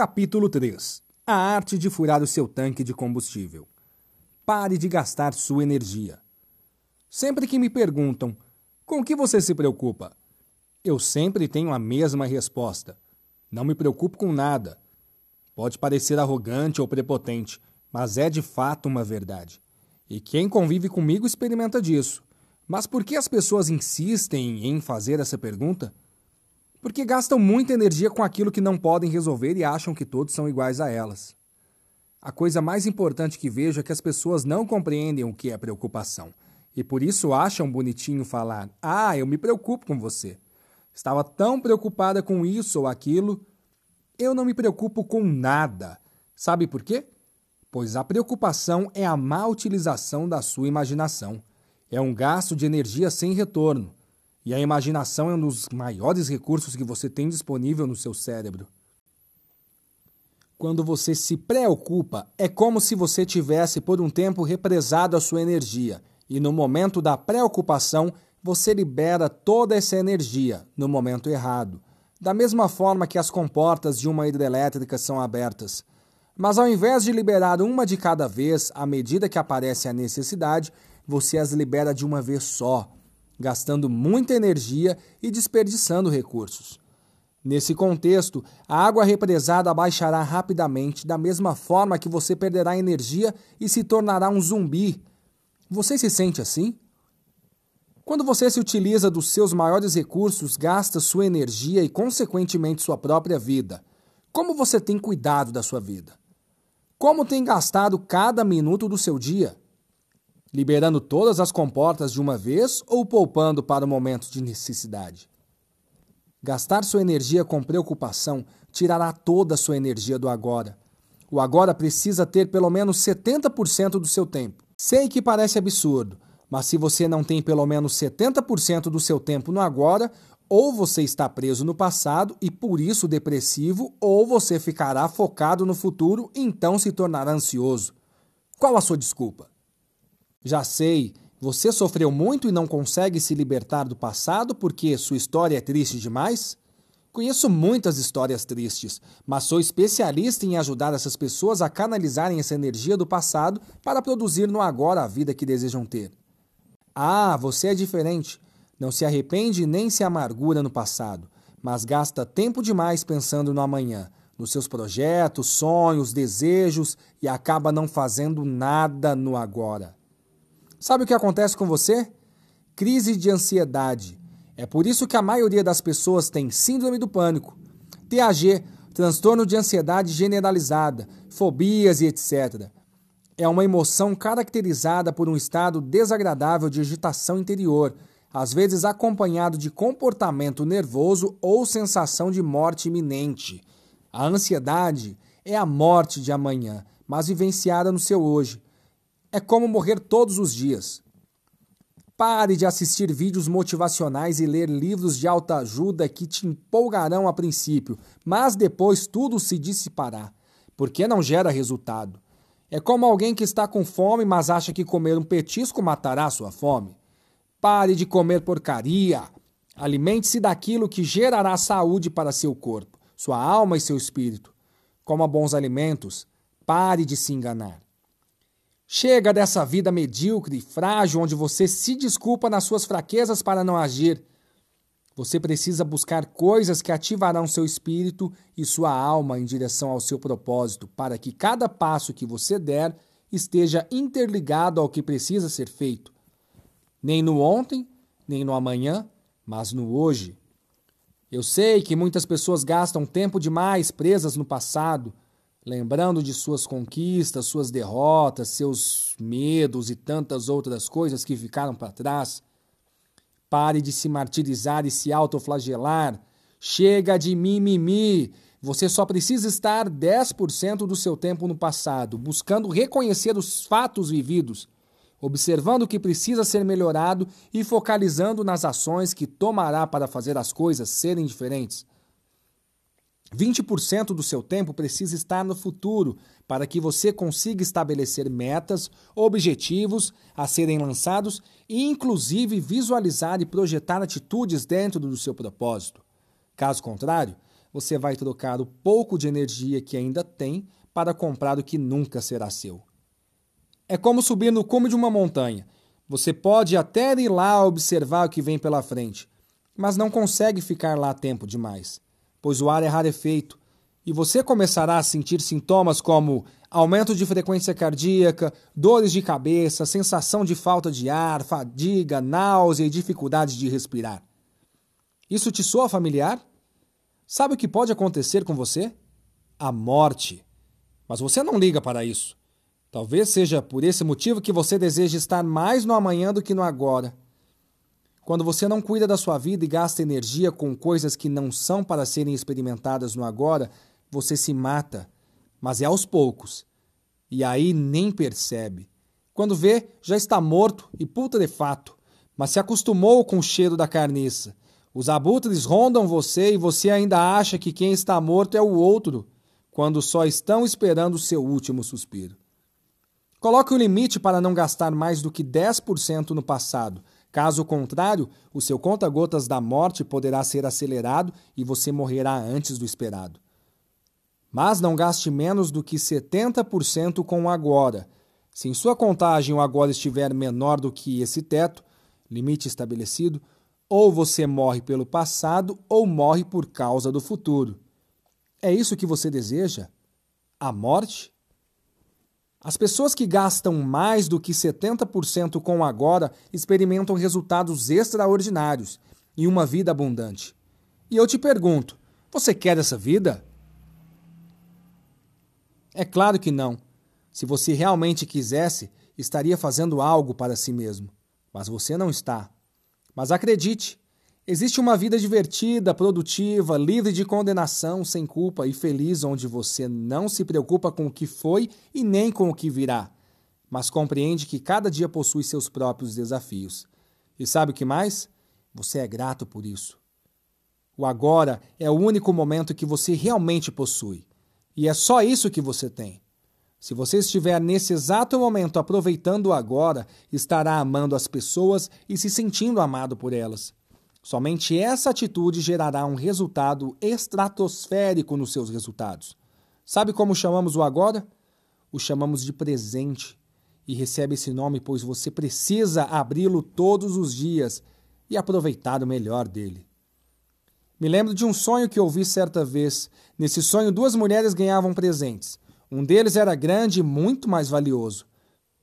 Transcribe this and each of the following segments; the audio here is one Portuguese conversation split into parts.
Capítulo 3 A arte de furar o seu tanque de combustível. Pare de gastar sua energia. Sempre que me perguntam com que você se preocupa, eu sempre tenho a mesma resposta. Não me preocupo com nada. Pode parecer arrogante ou prepotente, mas é de fato uma verdade. E quem convive comigo experimenta disso. Mas por que as pessoas insistem em fazer essa pergunta? Porque gastam muita energia com aquilo que não podem resolver e acham que todos são iguais a elas. A coisa mais importante que vejo é que as pessoas não compreendem o que é preocupação e por isso acham bonitinho falar: Ah, eu me preocupo com você. Estava tão preocupada com isso ou aquilo. Eu não me preocupo com nada. Sabe por quê? Pois a preocupação é a má utilização da sua imaginação. É um gasto de energia sem retorno. E a imaginação é um dos maiores recursos que você tem disponível no seu cérebro. Quando você se preocupa, é como se você tivesse por um tempo represado a sua energia, e no momento da preocupação, você libera toda essa energia no momento errado, da mesma forma que as comportas de uma hidrelétrica são abertas. Mas ao invés de liberar uma de cada vez à medida que aparece a necessidade, você as libera de uma vez só, gastando muita energia e desperdiçando recursos. Nesse contexto, a água represada baixará rapidamente, da mesma forma que você perderá energia e se tornará um zumbi. Você se sente assim? Quando você se utiliza dos seus maiores recursos, gasta sua energia e, consequentemente, sua própria vida. Como você tem cuidado da sua vida? Como tem gastado cada minuto do seu dia? Liberando todas as comportas de uma vez ou poupando para momentos de necessidade? Gastar sua energia com preocupação tirará toda a sua energia do agora. O agora precisa ter pelo menos 70% do seu tempo. Sei que parece absurdo, mas se você não tem pelo menos 70% do seu tempo no agora, ou você está preso no passado e por isso depressivo, ou você ficará focado no futuro e então se tornará ansioso. Qual a sua desculpa? Já sei, você sofreu muito e não consegue se libertar do passado porque sua história é triste demais? Conheço muitas histórias tristes, mas sou especialista em ajudar essas pessoas a canalizarem essa energia do passado para produzir no agora a vida que desejam ter. Ah, você é diferente. Não se arrepende nem se amargura no passado, mas gasta tempo demais pensando no amanhã, nos seus projetos, sonhos, desejos e acaba não fazendo nada no agora. Sabe o que acontece com você? Crise de ansiedade. É por isso que a maioria das pessoas tem síndrome do pânico, TAG, transtorno de ansiedade generalizada, fobias e etc. É uma emoção caracterizada por um estado desagradável de agitação interior, às vezes acompanhado de comportamento nervoso ou sensação de morte iminente. A ansiedade é a morte de amanhã, mas vivenciada no seu hoje é como morrer todos os dias. Pare de assistir vídeos motivacionais e ler livros de autoajuda que te empolgarão a princípio, mas depois tudo se dissipará, porque não gera resultado. É como alguém que está com fome, mas acha que comer um petisco matará sua fome. Pare de comer porcaria. Alimente-se daquilo que gerará saúde para seu corpo, sua alma e seu espírito. Coma bons alimentos. Pare de se enganar. Chega dessa vida medíocre e frágil onde você se desculpa nas suas fraquezas para não agir. Você precisa buscar coisas que ativarão seu espírito e sua alma em direção ao seu propósito, para que cada passo que você der esteja interligado ao que precisa ser feito. Nem no ontem, nem no amanhã, mas no hoje. Eu sei que muitas pessoas gastam tempo demais presas no passado, lembrando de suas conquistas, suas derrotas, seus medos e tantas outras coisas que ficaram para trás. Pare de se martirizar e se autoflagelar. Chega de mimimi. Você só precisa estar 10% do seu tempo no passado, buscando reconhecer os fatos vividos, observando o que precisa ser melhorado e focalizando nas ações que tomará para fazer as coisas serem diferentes. 20% do seu tempo precisa estar no futuro para que você consiga estabelecer metas, objetivos a serem lançados e, inclusive, visualizar e projetar atitudes dentro do seu propósito. Caso contrário, você vai trocar o pouco de energia que ainda tem para comprar o que nunca será seu. É como subir no cume de uma montanha. Você pode até ir lá observar o que vem pela frente, mas não consegue ficar lá tempo demais, pois o ar é rarefeito e você começará a sentir sintomas como aumento de frequência cardíaca, dores de cabeça, sensação de falta de ar, fadiga, náusea e dificuldade de respirar. Isso te soa familiar? Sabe o que pode acontecer com você? A morte. Mas você não liga para isso. Talvez seja por esse motivo que você deseja estar mais no amanhã do que no agora. Quando você não cuida da sua vida e gasta energia com coisas que não são para serem experimentadas no agora, você se mata, mas é aos poucos. E aí nem percebe. Quando vê, já está morto e putrefato, mas se acostumou com o cheiro da carniça. Os abutres rondam você e você ainda acha que quem está morto é o outro, quando só estão esperando o seu último suspiro. Coloque o um limite para não gastar mais do que 10% no passado. Caso contrário, o seu conta-gotas da morte poderá ser acelerado e você morrerá antes do esperado. Mas não gaste menos do que 70% com o agora. Se em sua contagem o agora estiver menor do que esse teto, limite estabelecido, ou você morre pelo passado ou morre por causa do futuro. É isso que você deseja? A morte? As pessoas que gastam mais do que 70% com agora experimentam resultados extraordinários e uma vida abundante. E eu te pergunto: você quer essa vida? É claro que não. Se você realmente quisesse, estaria fazendo algo para si mesmo. Mas você não está. Mas acredite, existe uma vida divertida, produtiva, livre de condenação, sem culpa e feliz, onde você não se preocupa com o que foi e nem com o que virá, mas compreende que cada dia possui seus próprios desafios. E sabe o que mais? Você é grato por isso. O agora é o único momento que você realmente possui. E é só isso que você tem. Se você estiver nesse exato momento aproveitando o agora, estará amando as pessoas e se sentindo amado por elas. Somente essa atitude gerará um resultado estratosférico nos seus resultados. Sabe como chamamos o agora? O chamamos de presente. E recebe esse nome pois você precisa abri-lo todos os dias e aproveitar o melhor dele. Me lembro de um sonho que ouvi certa vez. Nesse sonho, duas mulheres ganhavam presentes. Um deles era grande e muito mais valioso.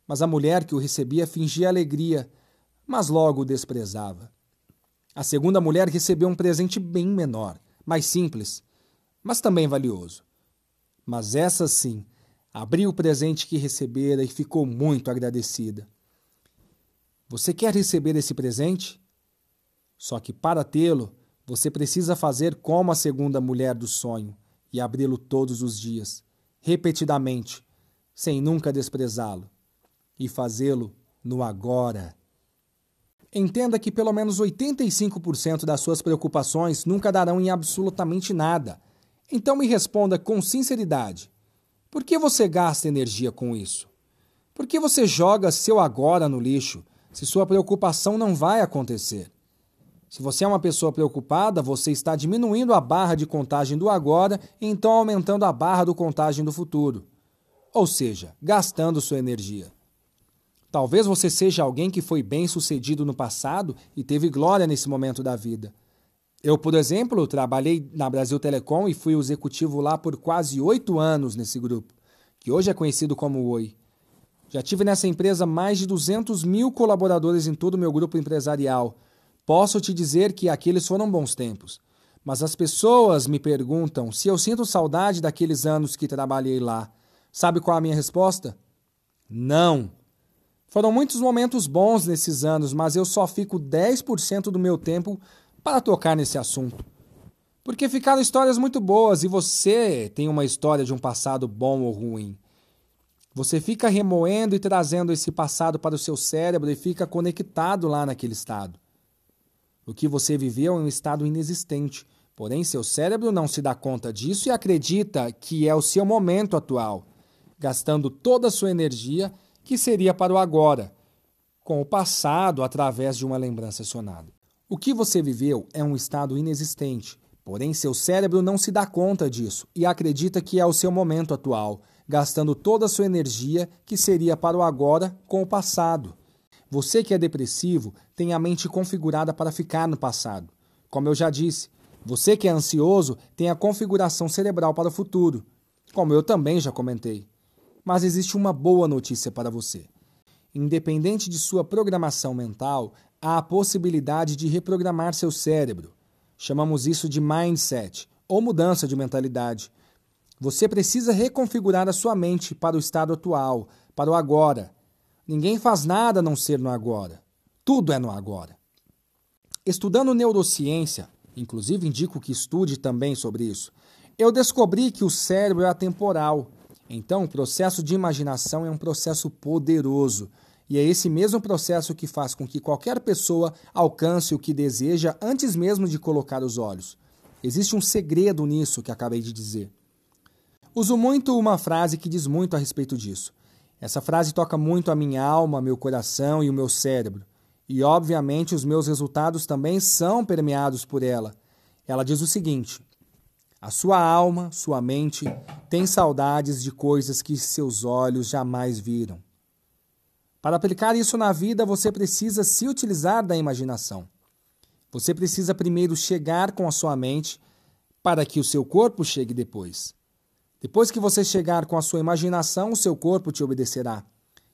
Mas a mulher que o recebia fingia alegria, mas logo o desprezava. A segunda mulher recebeu um presente bem menor, mais simples, mas também valioso. Mas essa sim abriu o presente que recebera e ficou muito agradecida. Você quer receber esse presente? Só que para tê-lo, você precisa fazer como a segunda mulher do sonho e abri-lo todos os dias, repetidamente, sem nunca desprezá-lo, e fazê-lo no agora. Entenda que pelo menos 85% das suas preocupações nunca darão em absolutamente nada. Então me responda com sinceridade: por que você gasta energia com isso? Por que você joga seu agora no lixo se sua preocupação não vai acontecer? Se você é uma pessoa preocupada, você está diminuindo a barra de contagem do agora e então aumentando a barra do contagem do futuro. Ou seja, gastando sua energia. Talvez você seja alguém que foi bem sucedido no passado e teve glória nesse momento da vida. Eu, por exemplo, trabalhei na Brasil Telecom e fui executivo lá por quase oito anos nesse grupo, que hoje é conhecido como Oi. Já tive nessa empresa mais de 200 mil colaboradores em todo o meu grupo empresarial Posso te dizer que aqueles foram bons tempos, mas as pessoas me perguntam se eu sinto saudade daqueles anos que trabalhei lá. Sabe qual é a minha resposta? Não. Foram muitos momentos bons nesses anos, mas eu só fico 10% do meu tempo para tocar nesse assunto. Porque ficaram histórias muito boas e você tem uma história de um passado bom ou ruim. Você fica remoendo e trazendo esse passado para o seu cérebro e fica conectado lá naquele estado. O que você viveu é um estado inexistente, porém seu cérebro não se dá conta disso e acredita que é o seu momento atual, gastando toda a sua energia que seria para o agora, com o passado através de uma lembrança sonada. O que você viveu é um estado inexistente, Porém, seu cérebro não se dá conta disso e acredita que é o seu momento atual, gastando toda a sua energia que seria para o agora com o passado. Você que é depressivo tem a mente configurada para ficar no passado. Como eu já disse, você que é ansioso tem a configuração cerebral para o futuro. Como eu também já comentei. Mas existe uma boa notícia para você. Independente de sua programação mental, há a possibilidade de reprogramar seu cérebro. Chamamos isso de mindset, ou mudança de mentalidade. Você precisa reconfigurar a sua mente para o estado atual, para o agora. Ninguém faz nada a não ser no agora. Tudo é no agora. Estudando neurociência, inclusive indico que estude também sobre isso, eu descobri que o cérebro é atemporal. Então, o processo de imaginação é um processo poderoso. E é esse mesmo processo que faz com que qualquer pessoa alcance o que deseja antes mesmo de colocar os olhos. Existe um segredo nisso que acabei de dizer. Uso muito uma frase que diz muito a respeito disso. Essa frase toca muito a minha alma, meu coração e o meu cérebro. E, obviamente, os meus resultados também são permeados por ela. Ela diz o seguinte: A sua alma, sua mente, tem saudades de coisas que seus olhos jamais viram. Para aplicar isso na vida, você precisa se utilizar da imaginação. Você precisa primeiro chegar com a sua mente para que o seu corpo chegue depois. Depois que você chegar com a sua imaginação, o seu corpo te obedecerá,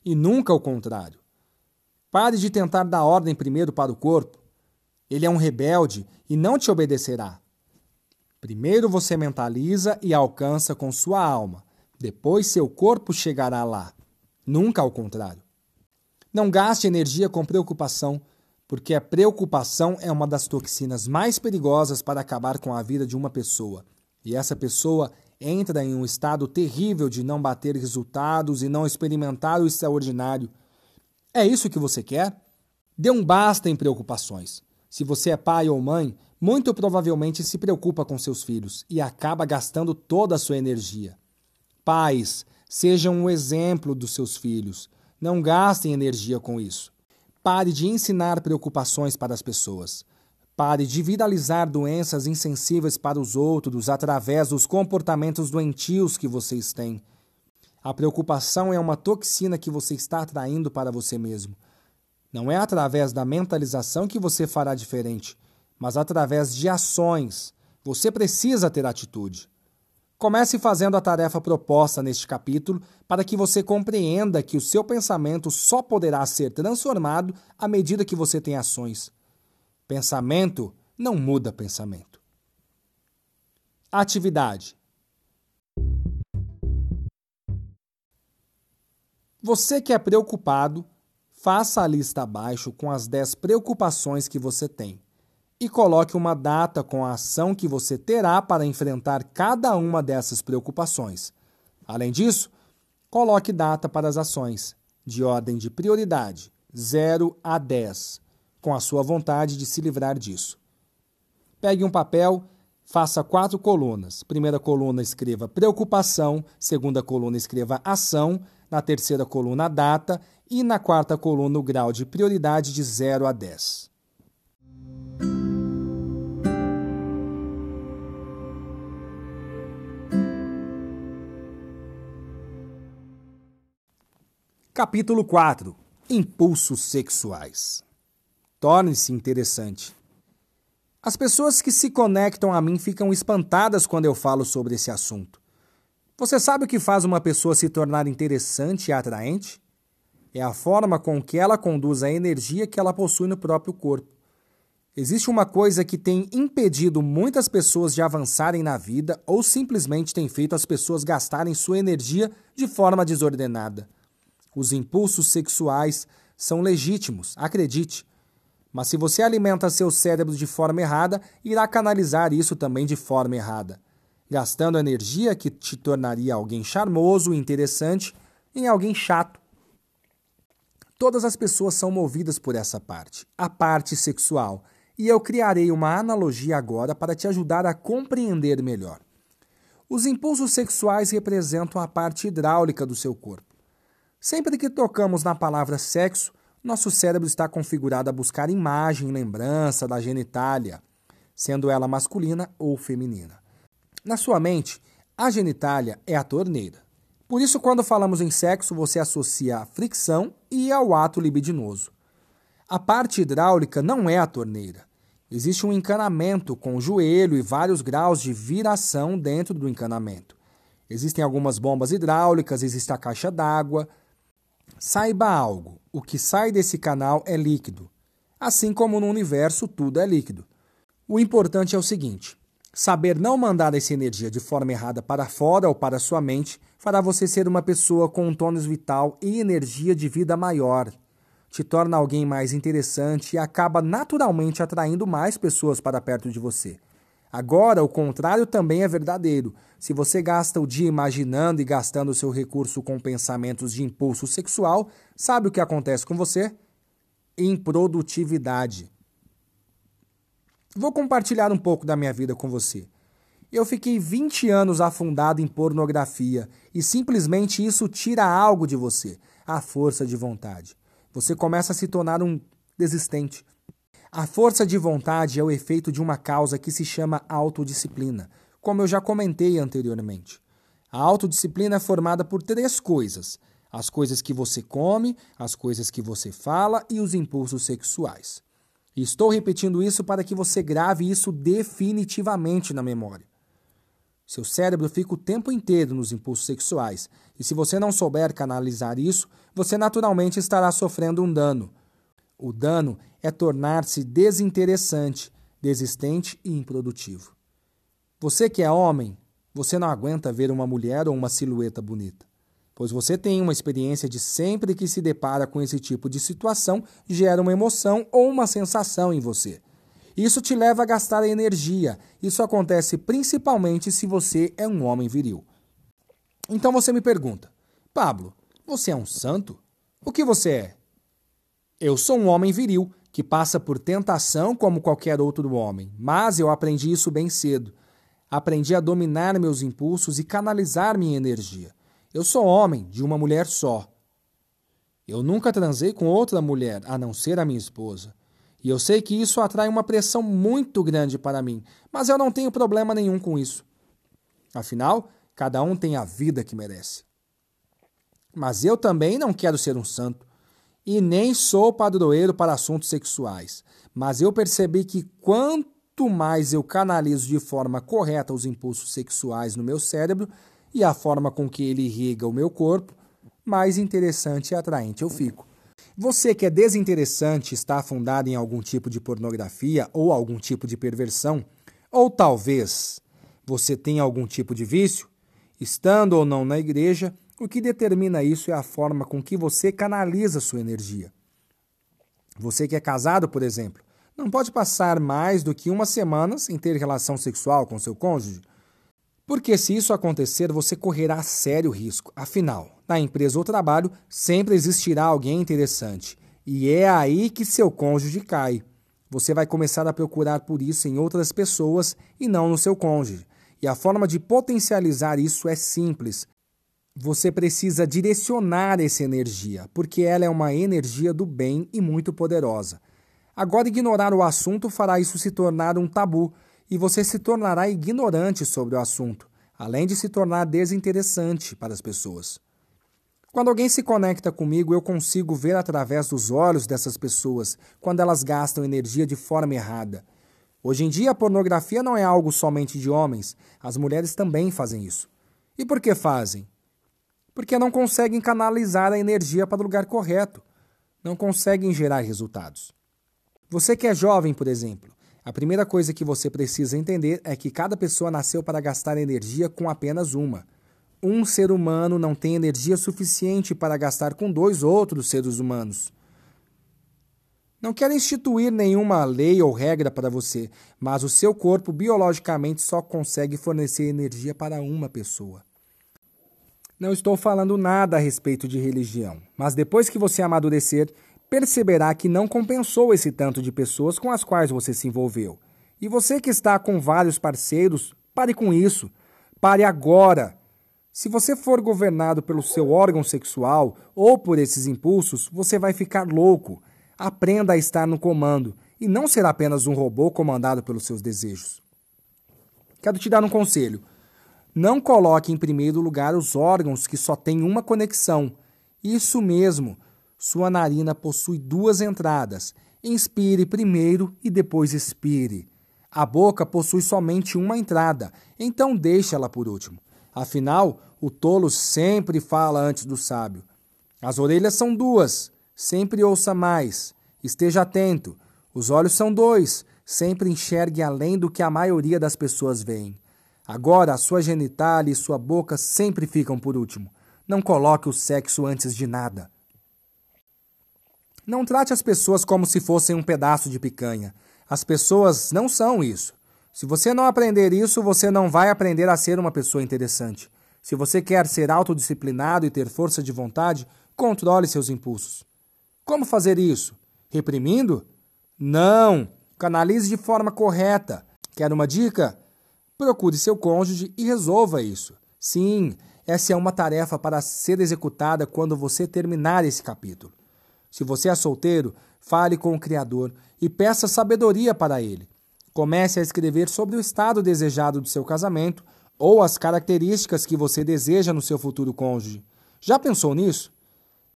e nunca o contrário. Pare de tentar dar ordem primeiro para o corpo. Ele é um rebelde e não te obedecerá. Primeiro você mentaliza e alcança com sua alma, depois seu corpo chegará lá, nunca ao contrário. Não gaste energia com preocupação, porque a preocupação é uma das toxinas mais perigosas para acabar com a vida de uma pessoa. E essa pessoa entra em um estado terrível de não bater resultados e não experimentar o extraordinário. É isso que você quer? Dê um basta em preocupações. Se você é pai ou mãe, muito provavelmente se preocupa com seus filhos e acaba gastando toda a sua energia. Pais, sejam um exemplo dos seus filhos. Não gastem energia com isso. Pare de ensinar preocupações para as pessoas. Pare de viralizar doenças insensíveis para os outros através dos comportamentos doentios que vocês têm. A preocupação é uma toxina que você está atraindo para você mesmo. Não é através da mentalização que você fará diferente, mas através de ações. Você precisa ter atitude. Comece fazendo a tarefa proposta neste capítulo para que você compreenda que o seu pensamento só poderá ser transformado à medida que você tem ações. Pensamento não muda pensamento. Atividade. Você que é preocupado, faça a lista abaixo com as 10 preocupações que você tem e coloque uma data com a ação que você terá para enfrentar cada uma dessas preocupações. Além disso, coloque data para as ações, de ordem de prioridade, 0 a 10 com a sua vontade de se livrar disso. Pegue um papel, faça quatro colunas. Primeira coluna escreva preocupação, segunda coluna escreva ação, na terceira coluna data e na quarta coluna o grau de prioridade de 0 a 10. Capítulo 4 Impulsos sexuais Torne-se interessante. As pessoas que se conectam a mim ficam espantadas quando eu falo sobre esse assunto. Você sabe o que faz uma pessoa se tornar interessante e atraente? É a forma com que ela conduz a energia que ela possui no próprio corpo. Existe uma coisa que tem impedido muitas pessoas de avançarem na vida ou simplesmente tem feito as pessoas gastarem sua energia de forma desordenada. Os impulsos sexuais são legítimos, acredite. Mas se você alimenta seu cérebro de forma errada, irá canalizar isso também de forma errada, gastando energia que te tornaria alguém charmoso e interessante em alguém chato. Todas as pessoas são movidas por essa parte, a parte sexual, e eu criarei uma analogia agora para te ajudar a compreender melhor. Os impulsos sexuais representam a parte hidráulica do seu corpo. Sempre que tocamos na palavra sexo, nosso cérebro está configurado a buscar imagem lembrança da genitália. sendo ela masculina ou feminina. Na sua mente, a genitália é a torneira. Por isso, quando falamos em sexo, você associa a fricção e ao ato libidinoso. A parte hidráulica não é a torneira. Existe um encanamento com o joelho e vários graus de viração dentro do encanamento. Existem algumas bombas hidráulicas, existe a caixa d'água. Saiba algo: o que sai desse canal é líquido. Assim como no universo tudo é líquido. O importante é o seguinte: saber não mandar essa energia de forma errada para fora ou para sua mente fará você ser uma pessoa com um tônus vital e energia de vida maior. Te torna alguém mais interessante e acaba naturalmente atraindo mais pessoas para perto de você. Agora, o contrário também é verdadeiro. Se você gasta o dia imaginando e gastando seu recurso com pensamentos de impulso sexual, sabe o que acontece com você? Improdutividade. Vou compartilhar um pouco da minha vida com você. Eu fiquei 20 anos afundado em pornografia e simplesmente isso tira algo de você, a força de vontade. Você começa a se tornar um desistente. A força de vontade é o efeito de uma causa que se chama autodisciplina, como eu já comentei anteriormente. A autodisciplina é formada por três coisas: as coisas que você come, as coisas que você fala e os impulsos sexuais. Estou repetindo isso para que você grave isso definitivamente na memória. Seu cérebro fica o tempo inteiro nos impulsos sexuais, e se você não souber canalizar isso, você naturalmente estará sofrendo um dano. O dano é tornar-se desinteressante, desistente e improdutivo. Você que é homem, você não aguenta ver uma mulher ou uma silhueta bonita, pois você tem uma experiência de sempre que se depara com esse tipo de situação gera uma emoção ou uma sensação em você. Isso te leva a gastar energia. Isso acontece principalmente se você é um homem viril. Então você me pergunta: Pablo, você é um santo? O que você é? Eu sou um homem viril que passa por tentação como qualquer outro homem, mas eu aprendi isso bem cedo. Aprendi a dominar meus impulsos e canalizar minha energia. Eu sou homem de uma mulher só. Eu nunca transei com outra mulher a não ser a minha esposa. E eu sei que isso atrai uma pressão muito grande para mim, mas eu não tenho problema nenhum com isso. Afinal, cada um tem a vida que merece. Mas eu também não quero ser um santo e nem sou padroeiro para assuntos sexuais. Mas eu percebi que quanto mais eu canalizo de forma correta os impulsos sexuais no meu cérebro e a forma com que ele irriga o meu corpo, mais interessante e atraente eu fico. Você que é desinteressante está afundado em algum tipo de pornografia ou algum tipo de perversão, ou talvez você tenha algum tipo de vício, estando ou não na igreja, o que determina isso é a forma com que você canaliza sua energia. Você que é casado, por exemplo, não pode passar mais do que uma semana sem ter relação sexual com seu cônjuge, porque se isso acontecer, você correrá sério risco. Afinal, na empresa ou trabalho sempre existirá alguém interessante. E é aí que seu cônjuge cai. Você vai começar a procurar por isso em outras pessoas e não no seu cônjuge. E a forma de potencializar isso é simples. Você precisa direcionar essa energia, porque ela é uma energia do bem e muito poderosa. Agora, ignorar o assunto fará isso se tornar um tabu e você se tornará ignorante sobre o assunto, além de se tornar desinteressante para as pessoas. Quando alguém se conecta comigo, eu consigo ver através dos olhos dessas pessoas quando elas gastam energia de forma errada. Hoje em dia, a pornografia não é algo somente de homens, as mulheres também fazem isso. E por que fazem? Porque não conseguem canalizar a energia para o lugar correto, não conseguem gerar resultados. Você que é jovem, por exemplo, a primeira coisa que você precisa entender é que cada pessoa nasceu para gastar energia com apenas uma. Um ser humano não tem energia suficiente para gastar com dois outros seres humanos. Não quero instituir nenhuma lei ou regra para você, mas o seu corpo biologicamente só consegue fornecer energia para uma pessoa. Não estou falando nada a respeito de religião, mas depois que você amadurecer, perceberá que não compensou esse tanto de pessoas com as quais você se envolveu. E você que está com vários parceiros, pare com isso. Pare agora. Se você for governado pelo seu órgão sexual ou por esses impulsos, você vai ficar louco. Aprenda a estar no comando e não ser apenas um robô comandado pelos seus desejos. Quero te dar um conselho. Não coloque em primeiro lugar os órgãos que só têm uma conexão. Isso mesmo, sua narina possui duas entradas. Inspire primeiro e depois expire. A boca possui somente uma entrada, então deixe ela por último. Afinal, o tolo sempre fala antes do sábio. As orelhas são duas, sempre ouça mais. Esteja atento. Os olhos são dois, sempre enxergue além do que a maioria das pessoas veem. Agora, a sua genitália e sua boca sempre ficam por último. Não coloque o sexo antes de nada. Não trate as pessoas como se fossem um pedaço de picanha. As pessoas não são isso. Se você não aprender isso, você não vai aprender a ser uma pessoa interessante. Se você quer ser autodisciplinado e ter força de vontade, controle seus impulsos. Como fazer isso? Reprimindo? Não! Canalize de forma correta. Quer uma dica? Procure seu cônjuge e resolva isso. Sim, essa é uma tarefa para ser executada quando você terminar esse capítulo. Se você é solteiro, fale com o Criador e peça sabedoria para ele. Comece a escrever sobre o estado desejado do seu casamento ou as características que você deseja no seu futuro cônjuge. Já pensou nisso?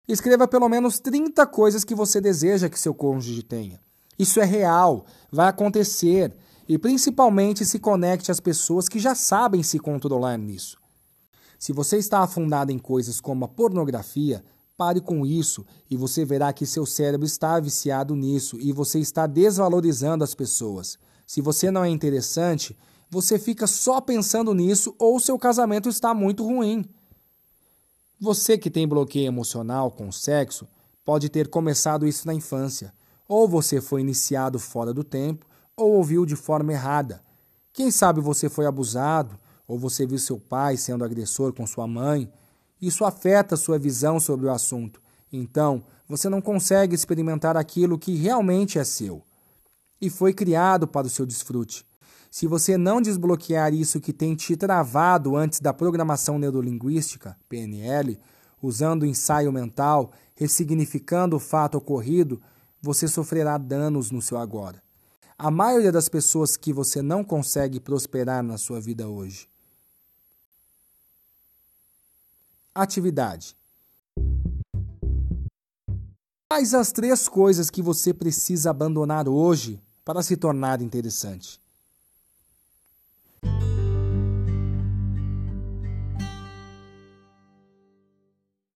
Escreva pelo menos 30 coisas que você deseja que seu cônjuge tenha. Isso é real, vai acontecer e principalmente se conecte às pessoas que já sabem se controlar nisso. Se você está afundado em coisas como a pornografia, Pare com isso e você verá que seu cérebro está viciado nisso e você está desvalorizando as pessoas. Se você não é interessante, você fica só pensando nisso ou seu casamento está muito ruim. Você que tem bloqueio emocional com sexo pode ter começado isso na infância, ou você foi iniciado fora do tempo, ou ouviu de forma errada. Quem sabe você foi abusado, ou você viu seu pai sendo agressor com sua mãe isso afeta sua visão sobre o assunto. Então, você não consegue experimentar aquilo que realmente é seu e foi criado para o seu desfrute. Se você não desbloquear isso que tem te travado antes da programação neurolinguística, PNL, usando o ensaio mental, ressignificando o fato ocorrido, você sofrerá danos no seu agora. A maioria das pessoas que você não consegue prosperar na sua vida hoje atividade. Quais as três coisas que você precisa abandonar hoje para se tornar interessante?